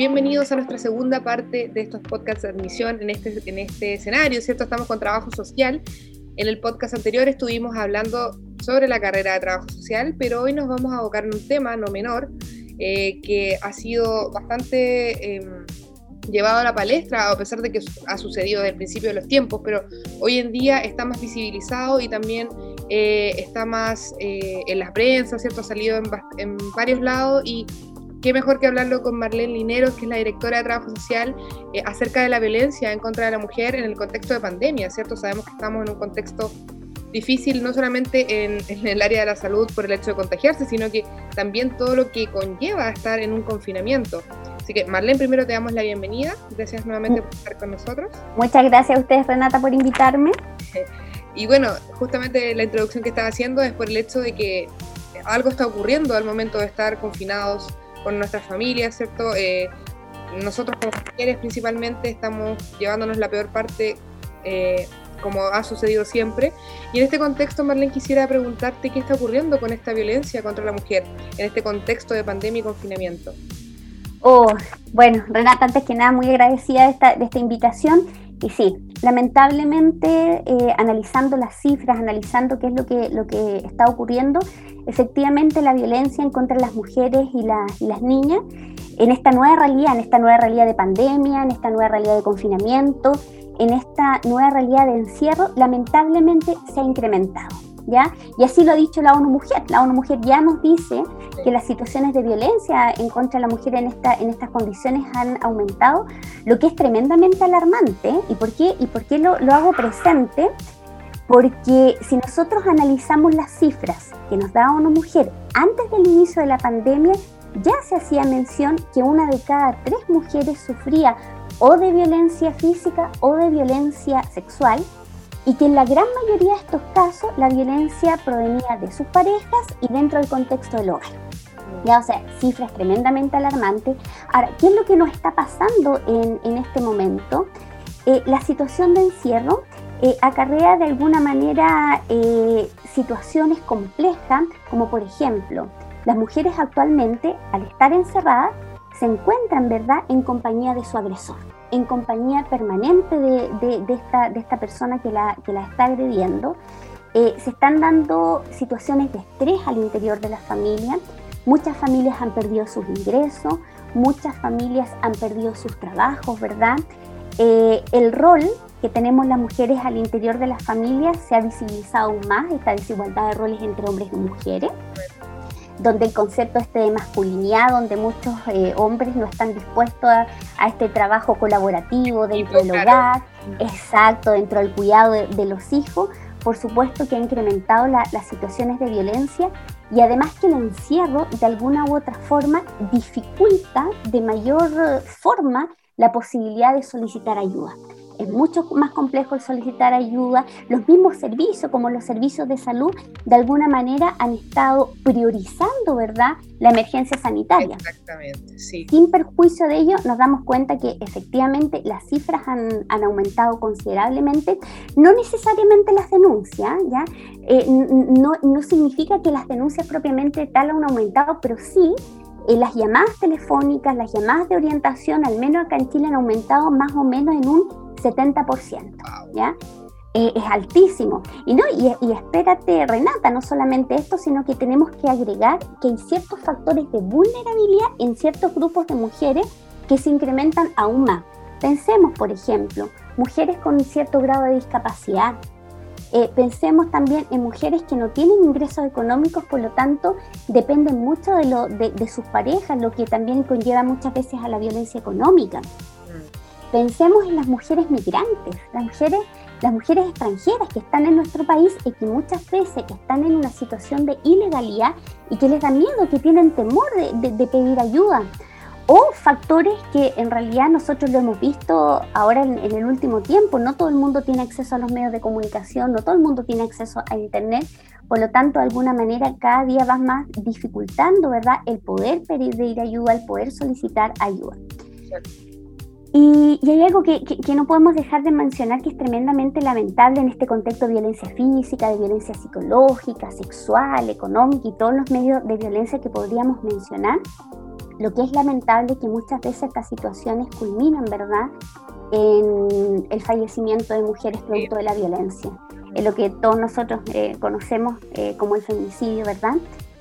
bienvenidos a nuestra segunda parte de estos podcasts de admisión en este, en este escenario, ¿cierto? Estamos con trabajo social. En el podcast anterior estuvimos hablando sobre la carrera de trabajo social, pero hoy nos vamos a abocar en un tema no menor eh, que ha sido bastante em, llevado a la palestra, a pesar de que ha sucedido desde el principio de los tiempos, pero hoy en día está más visibilizado y también eh, está más eh, en las prensa, ¿cierto? Ha salido en, en varios lados y qué mejor que hablarlo con Marlene Lineros, que es la directora de Trabajo Social, eh, acerca de la violencia en contra de la mujer en el contexto de pandemia, ¿cierto? Sabemos que estamos en un contexto difícil no solamente en, el área de la salud por el hecho de contagiarse, sino que también todo lo que conlleva estar en un confinamiento. Así que Marlene, primero te damos la bienvenida. Gracias nuevamente por estar con nosotros. Muchas gracias a ustedes, Renata, por invitarme. Y bueno, justamente la introducción que estaba haciendo es por el hecho de que algo está ocurriendo al momento de estar confinados con nuestras familias, ¿cierto? Eh, nosotros como mujeres principalmente estamos llevándonos la peor parte eh, como ha sucedido siempre. Y en este contexto, Marlene, quisiera preguntarte qué está ocurriendo con esta violencia contra la mujer en este contexto de pandemia y confinamiento. Oh, bueno, Renata, antes que nada, muy agradecida de esta, invitación. Y sí, lamentablemente, eh, analizando las cifras, analizando qué es lo que, lo que está ocurriendo, efectivamente la violencia en contra de las mujeres y, las niñas, en esta nueva realidad, en esta nueva realidad de pandemia, en esta nueva realidad de confinamiento, en esta nueva realidad de encierro, lamentablemente se ha incrementado. ¿Ya? Y así lo ha dicho la ONU Mujer. La ONU Mujer ya nos dice que las situaciones de violencia en contra de la mujer en, esta, en estas condiciones han aumentado, lo que es tremendamente alarmante. ¿Y por qué, y por qué lo, lo hago presente? Porque si nosotros analizamos las cifras que nos da ONU Mujer antes del inicio de la pandemia, ya se hacía mención que una de cada tres mujeres sufría o de violencia física o de violencia sexual y que en la gran mayoría de estos casos la violencia provenía de sus parejas y dentro del contexto del hogar. Ya, o sea, cifras tremendamente alarmantes. Ahora, ¿qué es lo que nos está pasando en, en este momento? Eh, la situación de encierro eh, acarrea de alguna manera eh, situaciones complejas, como por ejemplo, las mujeres actualmente, al estar encerradas, se encuentran, ¿verdad?, en compañía de su agresor, en compañía permanente de, esta, de esta, persona que la, que la está agrediendo. Eh, se están dando situaciones de estrés al interior de la familia. Muchas familias han perdido sus ingresos, muchas familias han perdido sus trabajos, ¿verdad? el rol que tenemos las mujeres al interior de las familias se ha visibilizado aún más esta desigualdad de roles entre hombres y mujeres, donde el concepto este de masculinidad, donde muchos eh, hombres no están dispuestos a, este trabajo colaborativo dentro del hogar, exacto, dentro del cuidado de, los hijos, por supuesto que ha incrementado las situaciones de violencia y además que el encierro de alguna u otra forma dificulta de mayor forma la posibilidad de solicitar ayuda es mucho más complejo el solicitar ayuda. Los mismos servicios, como los servicios de salud, de alguna manera han estado priorizando, ¿verdad?, la emergencia sanitaria. Exactamente, sí. Sin perjuicio de ello, nos damos cuenta que efectivamente las cifras han, aumentado considerablemente, no necesariamente las denuncias, ¿ya? Eh, no, no significa que las denuncias propiamente tal han aumentado, pero sí eh, las llamadas telefónicas, las llamadas de orientación, al menos acá en Chile, han aumentado más o menos en un 70%, ¿ya? Eh, es altísimo. Y, no, y, espérate, Renata, no solamente esto, sino que tenemos que agregar que hay ciertos factores de vulnerabilidad en ciertos grupos de mujeres que se incrementan aún más. Pensemos, por ejemplo, mujeres con cierto grado de discapacidad. Eh, pensemos también en mujeres que no tienen ingresos económicos, por lo tanto, dependen mucho de, lo, de sus parejas, lo que también conlleva muchas veces a la violencia económica. Pensemos en las mujeres migrantes, las mujeres, las mujeres extranjeras que están en nuestro país y que muchas veces están en una situación de ilegalidad y que les da miedo, que tienen temor de, pedir ayuda. O factores que en realidad nosotros lo hemos visto ahora en, el último tiempo. No todo el mundo tiene acceso a los medios de comunicación, no todo el mundo tiene acceso a Internet. Por lo tanto, de alguna manera, cada día va más dificultando, ¿verdad?, el poder pedir ayuda, el poder solicitar ayuda. Y, hay algo que, no podemos dejar de mencionar que es tremendamente lamentable en este contexto de violencia física, de violencia psicológica, sexual, económica y todos los medios de violencia que podríamos mencionar, lo que es lamentable que muchas veces estas situaciones culminan, ¿verdad?, en el fallecimiento de mujeres producto de la violencia, en lo que todos nosotros eh, conocemos eh, como el feminicidio, ¿verdad?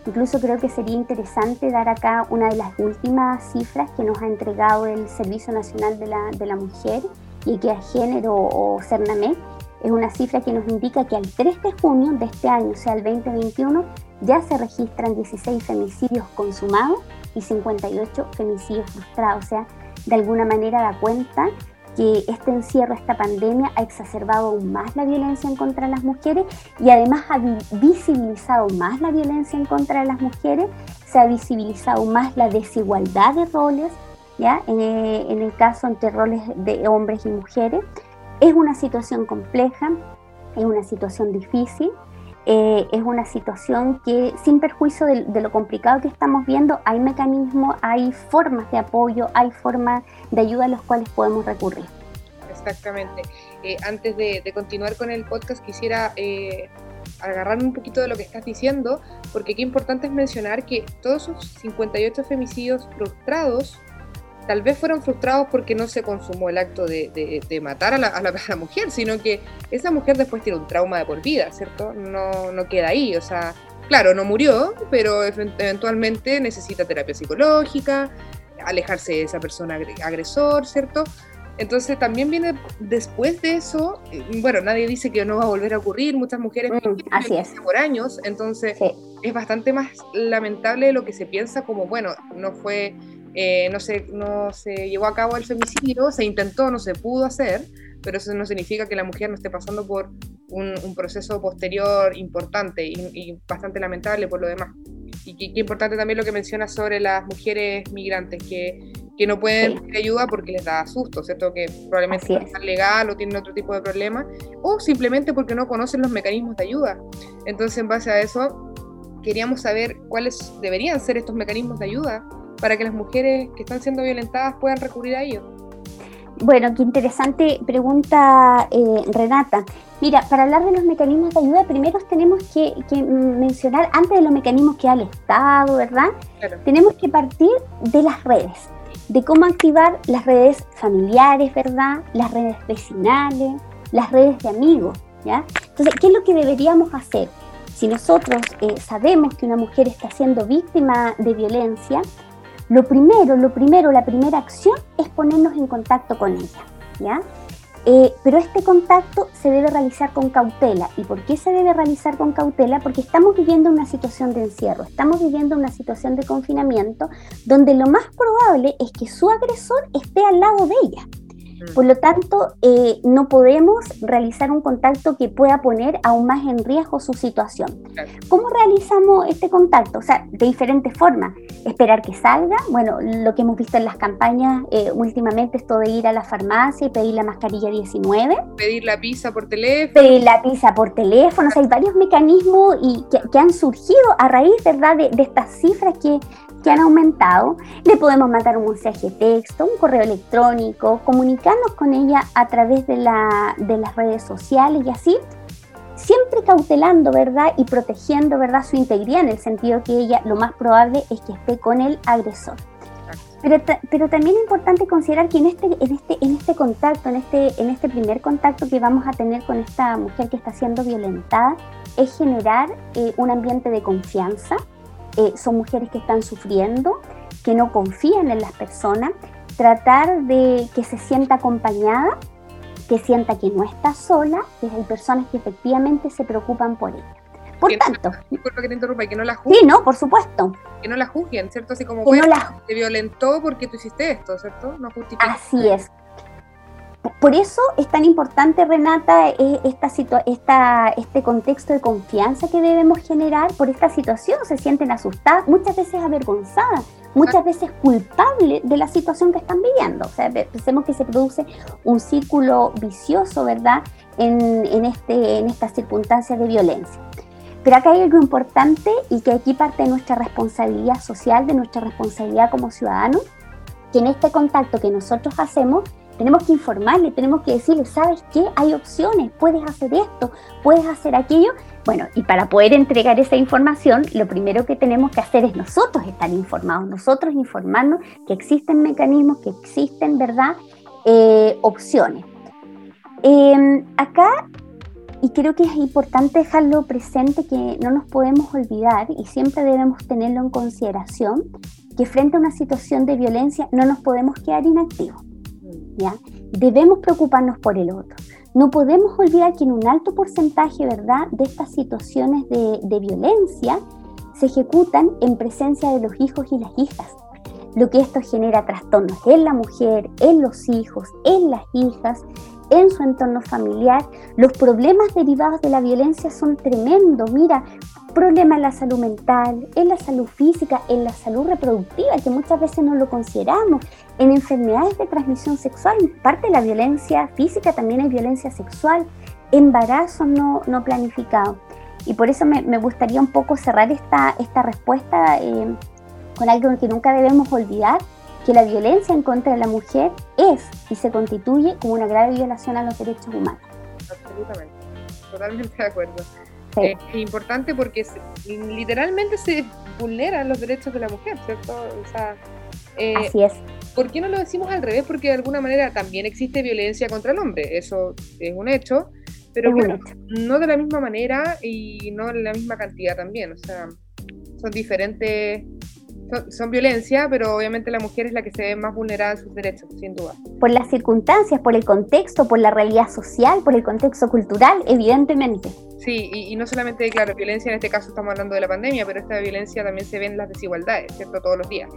Incluso creo que sería interesante dar acá una de las últimas cifras que nos ha entregado el Servicio Nacional de la, de la Mujer y que a género o CERNAMEC, es una cifra que nos indica que al 3 de junio de este año, o sea, el 2021, ya se registran 16 femicidios consumados y 58 femicidios frustrados. O sea, de alguna manera da cuenta que este encierro, esta pandemia ha exacerbado aún más la violencia en contra de las mujeres y además ha visibilizado más la violencia en contra de las mujeres, se ha visibilizado más la desigualdad de roles, ¿ya? En, eh, en el caso entre roles de hombres y mujeres. Es una situación compleja, es una situación difícil, eh, es una situación que sin perjuicio de, lo complicado que estamos viendo, hay mecanismos, hay formas de apoyo, hay formas de ayuda a los cuales podemos recurrir. Exactamente. Eh, antes de, continuar con el podcast, quisiera eh, agarrarme un poquito de lo que estás diciendo, porque qué importante es mencionar que todos esos 58 femicidios frustrados tal vez fueron frustrados porque no se consumó el acto de, matar a la, mujer, sino que esa mujer después tiene un trauma de por vida, ¿cierto? No, no queda ahí, o sea, claro, no murió, pero eventualmente necesita terapia psicológica, alejarse de esa persona agresor, ¿cierto? Entonces también viene después de eso, eh, bueno, nadie dice que no va a volver a ocurrir, muchas mujeres mm, así es. por años, entonces es bastante más lamentable de lo que se piensa como, bueno, no fue eh, no, se, no se llevó a cabo el femicidio, se intentó, no se pudo hacer, pero eso no significa que la mujer no esté pasando por un, proceso posterior importante y, bastante lamentable por lo demás. Y qué importante también lo que menciona sobre las mujeres migrantes que, que no pueden pedir ayuda porque les da susto, ¿cierto? Que probablemente no están legal o tienen otro tipo de problema, o simplemente porque no conocen los mecanismos de ayuda. Entonces, en base a eso, queríamos saber cuáles deberían ser estos mecanismos de ayuda para que las mujeres que están siendo violentadas puedan recurrir a ellos? Bueno, qué interesante pregunta, eh, Renata. Mira, para hablar de los mecanismos de ayuda, primero tenemos que, mencionar, antes de los mecanismos que da el Estado, ¿verdad? Tenemos que partir de las redes, de cómo activar las redes familiares, ¿verdad? Las redes vecinales, las redes de amigos, ¿ya? Entonces, ¿qué es lo que deberíamos hacer? Si nosotros eh, sabemos que una mujer está siendo víctima de violencia, lo primero, lo primero, la primera acción es ponernos en contacto con ella, ¿ya? Eh, pero este contacto se debe realizar con cautela. ¿Y por qué se debe realizar con cautela? Porque estamos viviendo una situación de encierro, estamos viviendo una situación de confinamiento donde lo más probable es que su agresor esté al lado de ella. Por lo tanto, eh, no podemos realizar un contacto que pueda poner aún más en riesgo su situación. ¿Cómo realizamos este contacto? O sea, de diferentes formas. Esperar que salga. Bueno, lo que hemos visto en las campañas eh, últimamente, esto de ir a la farmacia y pedir la mascarilla 19. Pedir la pizza por teléfono. Pedir la pizza por teléfono. O sea, hay varios mecanismos y que, han surgido a raíz, ¿verdad?, de, de estas cifras que que han aumentado, le podemos mandar un mensaje de texto, un correo electrónico, comunicarnos con ella a través de, la, de las redes sociales y así, siempre cautelando, ¿verdad? Y protegiendo, ¿verdad? Su integridad en el sentido que ella lo más probable es que esté con el agresor. Pero, pero, también es importante considerar que en este, en este, en este contacto, en este, en este primer contacto que vamos a tener con esta mujer que está siendo violentada, es generar eh, un ambiente de confianza, eh, son mujeres que están sufriendo, que no confían en las personas, tratar de que se sienta acompañada, que sienta que no está sola, que hay personas que efectivamente se preocupan por ella. Por tanto. disculpa que te interrumpa, que no la juzguen. Sí, no, por supuesto. Que no la juzguen, ¿cierto? Así como, bueno, te violentó porque tú hiciste esto, ¿cierto? No justifica. Así es. Por eso es tan importante, Renata, eh, esta esta, este contexto de confianza que debemos generar por esta situación. Se sienten asustadas, muchas veces avergonzadas, muchas veces culpables de la situación que están viviendo. O sea, pensemos que se produce un círculo vicioso, ¿verdad?, en, en, este, en estas circunstancias de violencia. Pero acá hay algo importante y que aquí parte de nuestra responsabilidad social, de nuestra responsabilidad como ciudadanos, que en este contacto que nosotros hacemos tenemos que informarle, tenemos que decirle, ¿sabes qué? Hay opciones, puedes hacer esto, puedes hacer aquello. Bueno, y para poder entregar esa información, lo primero que tenemos que hacer es nosotros estar informados, nosotros informarnos que existen mecanismos, que existen, ¿verdad? Eh, opciones. Em, acá, y creo que es importante dejarlo presente, que no nos podemos olvidar y siempre debemos tenerlo en consideración, que frente a una situación de violencia no nos podemos quedar inactivos. Debemos preocuparnos por el otro. No podemos olvidar que en un alto porcentaje ¿verdad? de estas situaciones de violencia se ejecutan en presencia de los hijos y las hijas lo que esto genera trastornos en la mujer, en los hijos, en las hijas, en su entorno familiar. Los problemas derivados de la violencia son tremendos. Mira, problemas en la salud mental, en la salud física, en la salud reproductiva, que muchas veces no lo consideramos, en enfermedades de transmisión sexual. Parte de la violencia física también es violencia sexual, embarazos no, no planificados. Y por eso me, gustaría un poco cerrar esta, esta respuesta eh, con algo que nunca debemos olvidar, que la violencia en contra de la mujer es y se constituye como una grave violación a los derechos humanos. Absolutamente, totalmente de acuerdo. Eh, es importante porque literalmente se vulneran los derechos de la mujer, ¿cierto? O sea, eh, Así es. ¿Por qué no lo decimos al revés? Porque de alguna manera también existe violencia contra el hombre, eso es un hecho, pero no de la misma manera y no en la misma cantidad también, o sea, son diferentes son, violencia, pero obviamente la mujer es la que se ve más vulnerada en sus derechos, sin duda. Por las circunstancias, por el contexto, por la realidad social, por el contexto cultural, evidentemente. Sí, y, no solamente, claro, violencia en este caso estamos hablando de la pandemia, pero esta violencia también se ve en las desigualdades, ¿cierto? Todos los días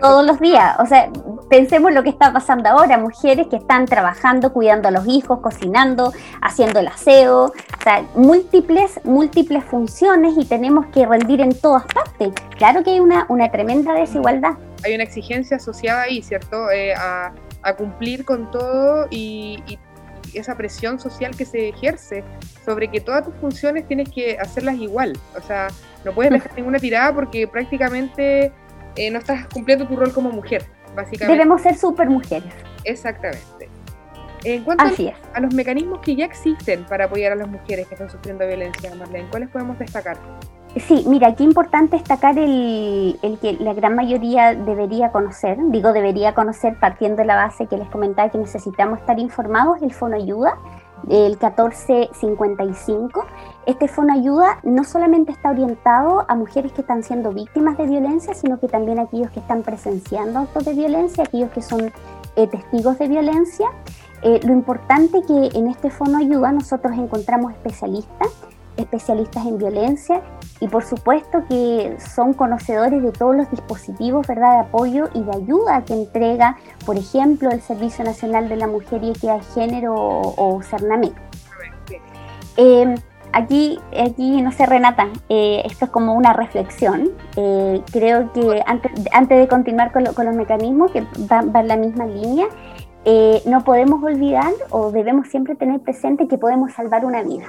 todos los días. O sea, pensemos lo que está pasando ahora, mujeres que están trabajando, cuidando a los hijos, cocinando, haciendo el aseo, o sea, múltiples, múltiples funciones y tenemos que rendir en todas partes. Claro que hay una, una tremenda desigualdad. Hay una exigencia asociada ahí, ¿cierto? Eh, a, cumplir con todo y, y esa presión social que se ejerce sobre que todas tus funciones tienes que hacerlas igual. O sea, no puedes dejar ninguna tirada porque prácticamente eh, no estás cumpliendo tu rol como mujer, básicamente. Debemos ser super mujeres. Exactamente. En cuanto a, los mecanismos que ya existen para apoyar a las mujeres que están sufriendo violencia, Marlene, ¿cuáles podemos destacar? Sí, mira, qué importante destacar el, el, que la gran mayoría debería conocer, digo debería conocer partiendo de la base que les comentaba que necesitamos estar informados, el Fono Ayuda, el 1455. Este Fono Ayuda no solamente está orientado a mujeres que están siendo víctimas de violencia, sino que también a aquellos que están presenciando actos de violencia, aquellos que son eh, testigos de violencia. Eh, lo importante que en este Fono Ayuda nosotros encontramos especialistas especialistas en violencia y por supuesto que son conocedores de todos los dispositivos ¿verdad? de apoyo y de ayuda que entrega, por ejemplo, el Servicio Nacional de la Mujer y Equidad de Género o, o em, aquí, aquí, no sé, Renata, eh, esto es como una reflexión. Eh, creo que antes, antes de continuar con, con los mecanismos, que van va en la misma línea, eh, no podemos olvidar o debemos siempre tener presente que podemos salvar una vida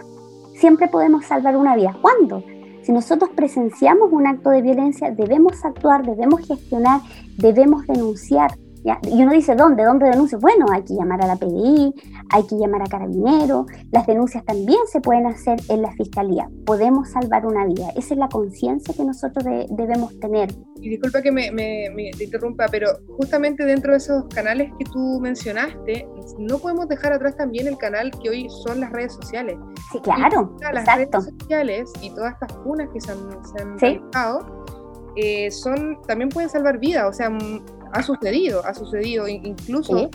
siempre podemos salvar una vida. ¿Cuándo? Si nosotros presenciamos un acto de violencia, debemos actuar, debemos gestionar, debemos denunciar. Y uno dice, ¿dónde? ¿Dónde denuncio? Bueno, hay que llamar a la PDI, hay que llamar a Carabinero, las denuncias también se pueden hacer en la Fiscalía. Podemos salvar una vida. Esa es la conciencia que nosotros debemos tener. Y disculpa que me, interrumpa, pero justamente dentro de esos canales que tú mencionaste, no podemos dejar atrás también el canal que hoy son las redes sociales. Sí, claro. las redes sociales y todas estas cunas que se han, se eh, son, también pueden salvar vidas. O sea, ha sucedido, ha sucedido incluso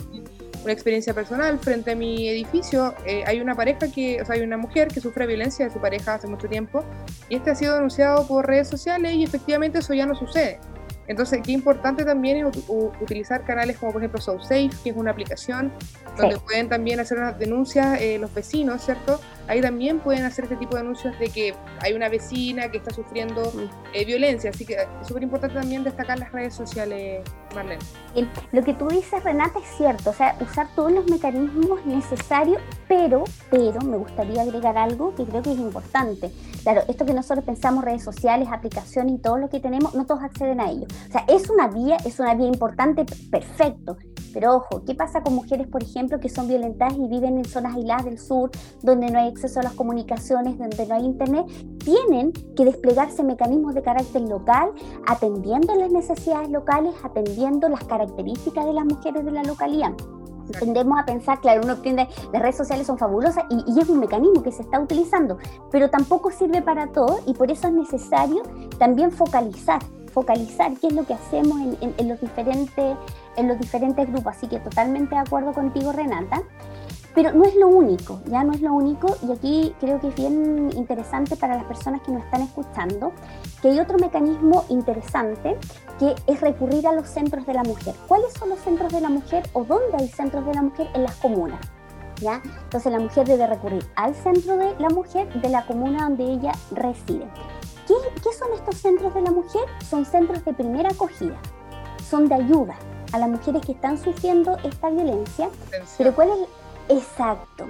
una experiencia personal frente a mi edificio. Eh, hay una pareja que, o sea, hay una mujer que sufre violencia de su pareja hace mucho tiempo y este ha sido denunciado por redes sociales y efectivamente eso ya no sucede. Entonces, qué importante también es utilizar canales como por ejemplo SoSafe, que es una aplicación donde pueden también hacer unas denuncias eh, los vecinos, ¿cierto? Ahí también pueden hacer este tipo de anuncios de que hay una vecina que está sufriendo mm. eh, violencia, así que es súper importante también destacar las redes sociales, Marlene. Lo que tú dices, Renata, es cierto, o sea, usar todos los mecanismos necesarios, pero, pero me gustaría agregar algo que creo que es importante. Claro, esto que nosotros pensamos, redes sociales, aplicaciones y todo lo que tenemos, no todos acceden a ello. O sea, es una vía, es una vía importante, perfecto, Pero ojo, ¿qué pasa con mujeres, por ejemplo, que son violentadas y viven en zonas aisladas del sur, donde no hay acceso a las comunicaciones, donde no hay internet? Tienen que desplegarse mecanismos de carácter local, atendiendo las necesidades locales, atendiendo las características de las mujeres de la localidad tendemos a pensar, claro, uno tiende, las redes sociales son fabulosas y, es un mecanismo que se está utilizando, pero tampoco sirve para todo y por eso es necesario también focalizar, focalizar qué es lo que hacemos en, los, diferentes, en los diferentes grupos. Así que totalmente de acuerdo contigo, Renata. Pero no es lo único, ya no es lo único, y aquí creo que es bien interesante para las personas que nos están escuchando, que hay otro mecanismo interesante que es recurrir a los centros de la mujer. ¿Cuáles son los centros de la mujer o dónde hay centros de la mujer? En las comunas. ¿ya? Entonces la mujer debe recurrir al centro de la mujer de la comuna donde ella reside. ¿Qué, qué son estos centros de la mujer? Son centros de primera acogida, son de ayuda a las mujeres que están sufriendo esta violencia. Pero ¿cuál es Exacto.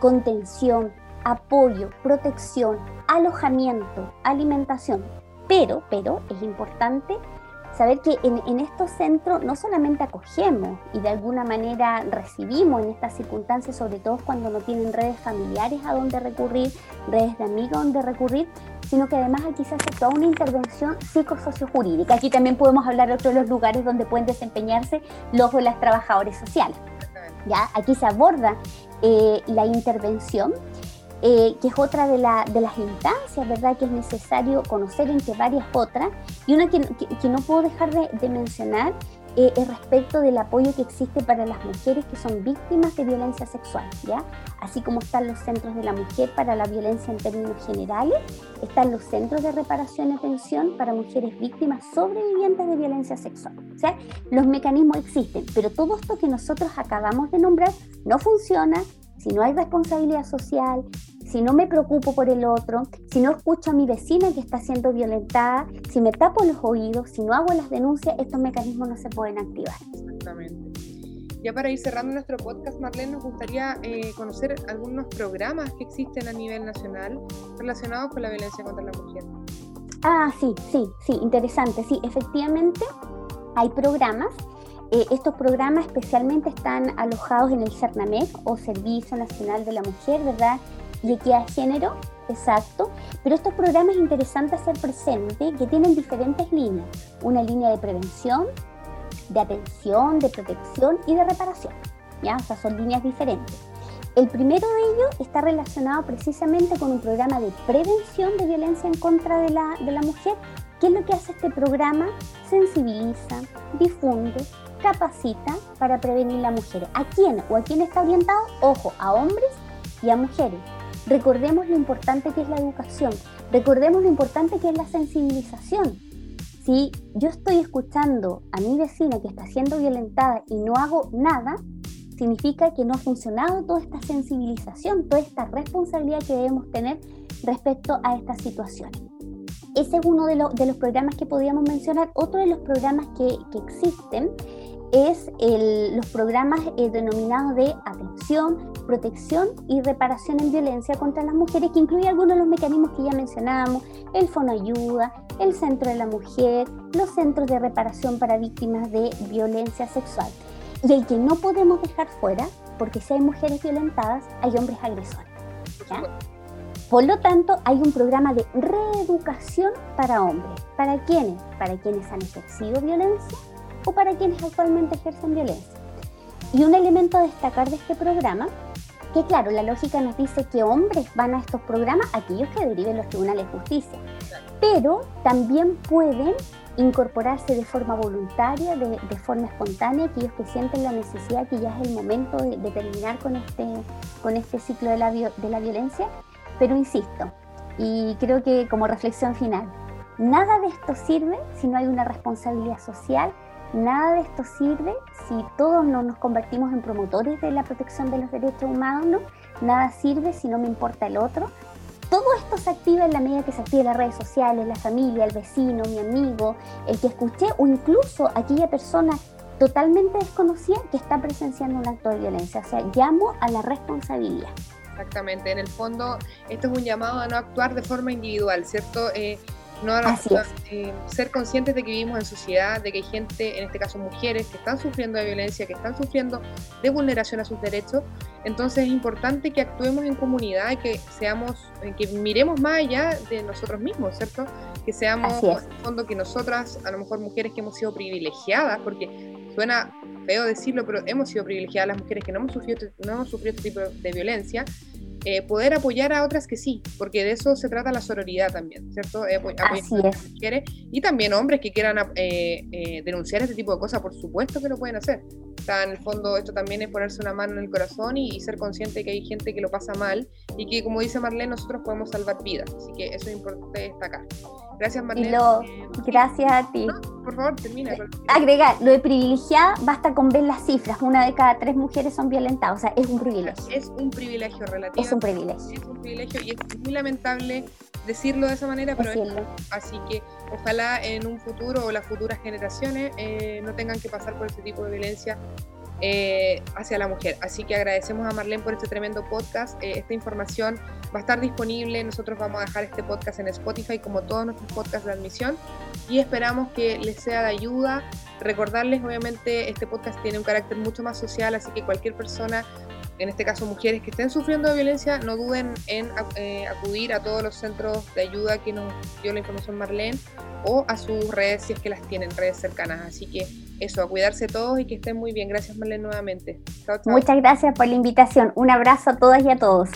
Contención, apoyo, protección, alojamiento, alimentación. Pero, pero es importante saber que en, estos centros no solamente acogemos y de alguna manera recibimos en estas circunstancias, sobre todo cuando no tienen redes familiares a donde recurrir, redes de amigos a donde recurrir, sino que además aquí se hace toda una intervención psicosociojurídica. Aquí también podemos hablar de otros los lugares donde pueden desempeñarse los o las trabajadores sociales. ¿Ya? Aquí se aborda eh, la intervención, eh, que es otra de, las instancias, ¿verdad? Que es necesario conocer entre varias otras. Y una que, no puedo dejar de mencionar eh, respecto del apoyo que existe para las mujeres que son víctimas de violencia sexual, ¿ya? Así como están los centros de la mujer para la violencia en términos generales, están los centros de reparación y atención para mujeres víctimas sobrevivientes de violencia sexual. O sea, los mecanismos existen, pero todo esto que nosotros acabamos de nombrar no funciona si no hay responsabilidad social, si no me preocupo por el otro, si no escucho a mi vecina que está siendo violentada, si me tapo los oídos, si no hago las denuncias, estos mecanismos no se pueden activar. Exactamente. Ya para ir cerrando nuestro podcast, Marlene, nos gustaría eh, conocer algunos programas que existen a nivel nacional relacionados con la violencia contra la mujer. Ah, sí, sí, sí, interesante. Sí, efectivamente hay programas. Eh, estos programas especialmente están alojados en el CERNAMEC o Servicio Nacional de la Mujer, ¿verdad? Y equidad de género, exacto, pero estos programas interesantes hacer presente que tienen diferentes líneas, una línea de prevención, de atención, de protección y de reparación, ¿ya? O sea, son líneas diferentes. El primero de ellos está relacionado precisamente con un programa de prevención de violencia en contra de la, de la mujer. ¿Qué es lo que hace este programa? Sensibiliza, difunde, capacita para prevenir la mujer. ¿A quién o a quién está orientado? Ojo, a hombres y a mujeres. Recordemos lo importante que es la educación, recordemos lo importante que es la sensibilización. Si yo estoy escuchando a mi vecina que está siendo violentada y no hago nada, significa que no ha funcionado toda esta sensibilización, toda esta responsabilidad que debemos tener respecto a esta situación. Ese es uno de, los programas que podríamos mencionar. Otro de los programas que, que existen es los programas eh, denominados de atención, protección y reparación en violencia contra las mujeres, que incluye algunos de los mecanismos que ya mencionábamos, el Fono Ayuda, el Centro de la Mujer, los centros de reparación para víctimas de violencia sexual. Y el que no podemos dejar fuera, porque si hay mujeres violentadas, hay hombres agresores. Por lo tanto, hay un programa de reeducación para hombres. ¿Para quiénes? Para quienes han ejercido violencia o para quienes actualmente ejercen violencia. Y un elemento a destacar de este programa, que claro, la lógica nos dice que hombres van a estos programas, aquellos que deriven los tribunales de justicia, pero también pueden incorporarse de forma voluntaria, de, forma espontánea, aquellos que sienten la necesidad que ya es el momento de, terminar con este, con este ciclo de la, de la violencia. Pero insisto, y creo que como reflexión final, nada de esto sirve si no hay una responsabilidad social Nada de esto sirve si todos no nos convertimos en promotores de la protección de los derechos humanos, nada sirve si no me importa el otro. Todo esto se activa en la medida que se activa las redes sociales, la familia, el vecino, mi amigo, el que escuché o incluso aquella persona totalmente desconocida que está presenciando un acto de violencia. O sea, llamo a la responsabilidad. Exactamente, en el fondo esto es un llamado a no actuar de forma individual, ¿cierto? Eh, No, eh, ser conscientes de que vivimos en sociedad, de que hay gente, en este caso mujeres, que están sufriendo de violencia, que están sufriendo de vulneración a sus derechos. Entonces es importante que actuemos en comunidad y que seamos, eh, que miremos más allá de nosotros mismos, ¿cierto? Que seamos, en el fondo, que nosotras, a lo mejor mujeres que hemos sido privilegiadas, porque suena feo decirlo, pero hemos sido privilegiadas las mujeres que no hemos sufrido, no hemos sufrido este tipo de violencia, eh, poder apoyar a otras que sí, porque de eso se trata la sororidad también, ¿cierto? Eh, apoyar a mujeres y también hombres que quieran eh, denunciar este tipo de cosas, por supuesto que lo pueden hacer. Está en el fondo, esto también es ponerse una mano en el corazón y, ser consciente que hay gente que lo pasa mal y que, como dice Marlene, nosotros podemos salvar vidas. Así que eso es importante destacar. Gracias, Marlene. gracias a ti. por favor, termina. Agregar, lo de privilegiada basta con ver las cifras. Una de cada tres mujeres son violentadas. O sea, es un privilegio. Es un privilegio relativo. Es un privilegio. Es un privilegio y es muy lamentable decirlo de esa manera, pero así que ojalá en un futuro o las futuras generaciones eh, no tengan que pasar por ese tipo de violencia eh, hacia la mujer. Así que agradecemos a Marlene por este tremendo podcast. Eh, esta información va a estar disponible. Nosotros vamos a dejar este podcast en Spotify como todos nuestros podcasts de admisión y esperamos que les sea de ayuda. Recordarles, obviamente, este podcast tiene un carácter mucho más social, así que cualquier persona en este caso mujeres que estén sufriendo de violencia, no duden en eh, acudir a todos los centros de ayuda que nos dio la información Marlene o a sus redes si es que las tienen, redes cercanas. Así que eso, a cuidarse todos y que estén muy bien. Gracias Marlene nuevamente. Muchas gracias por la invitación. Un abrazo a todas y a todos.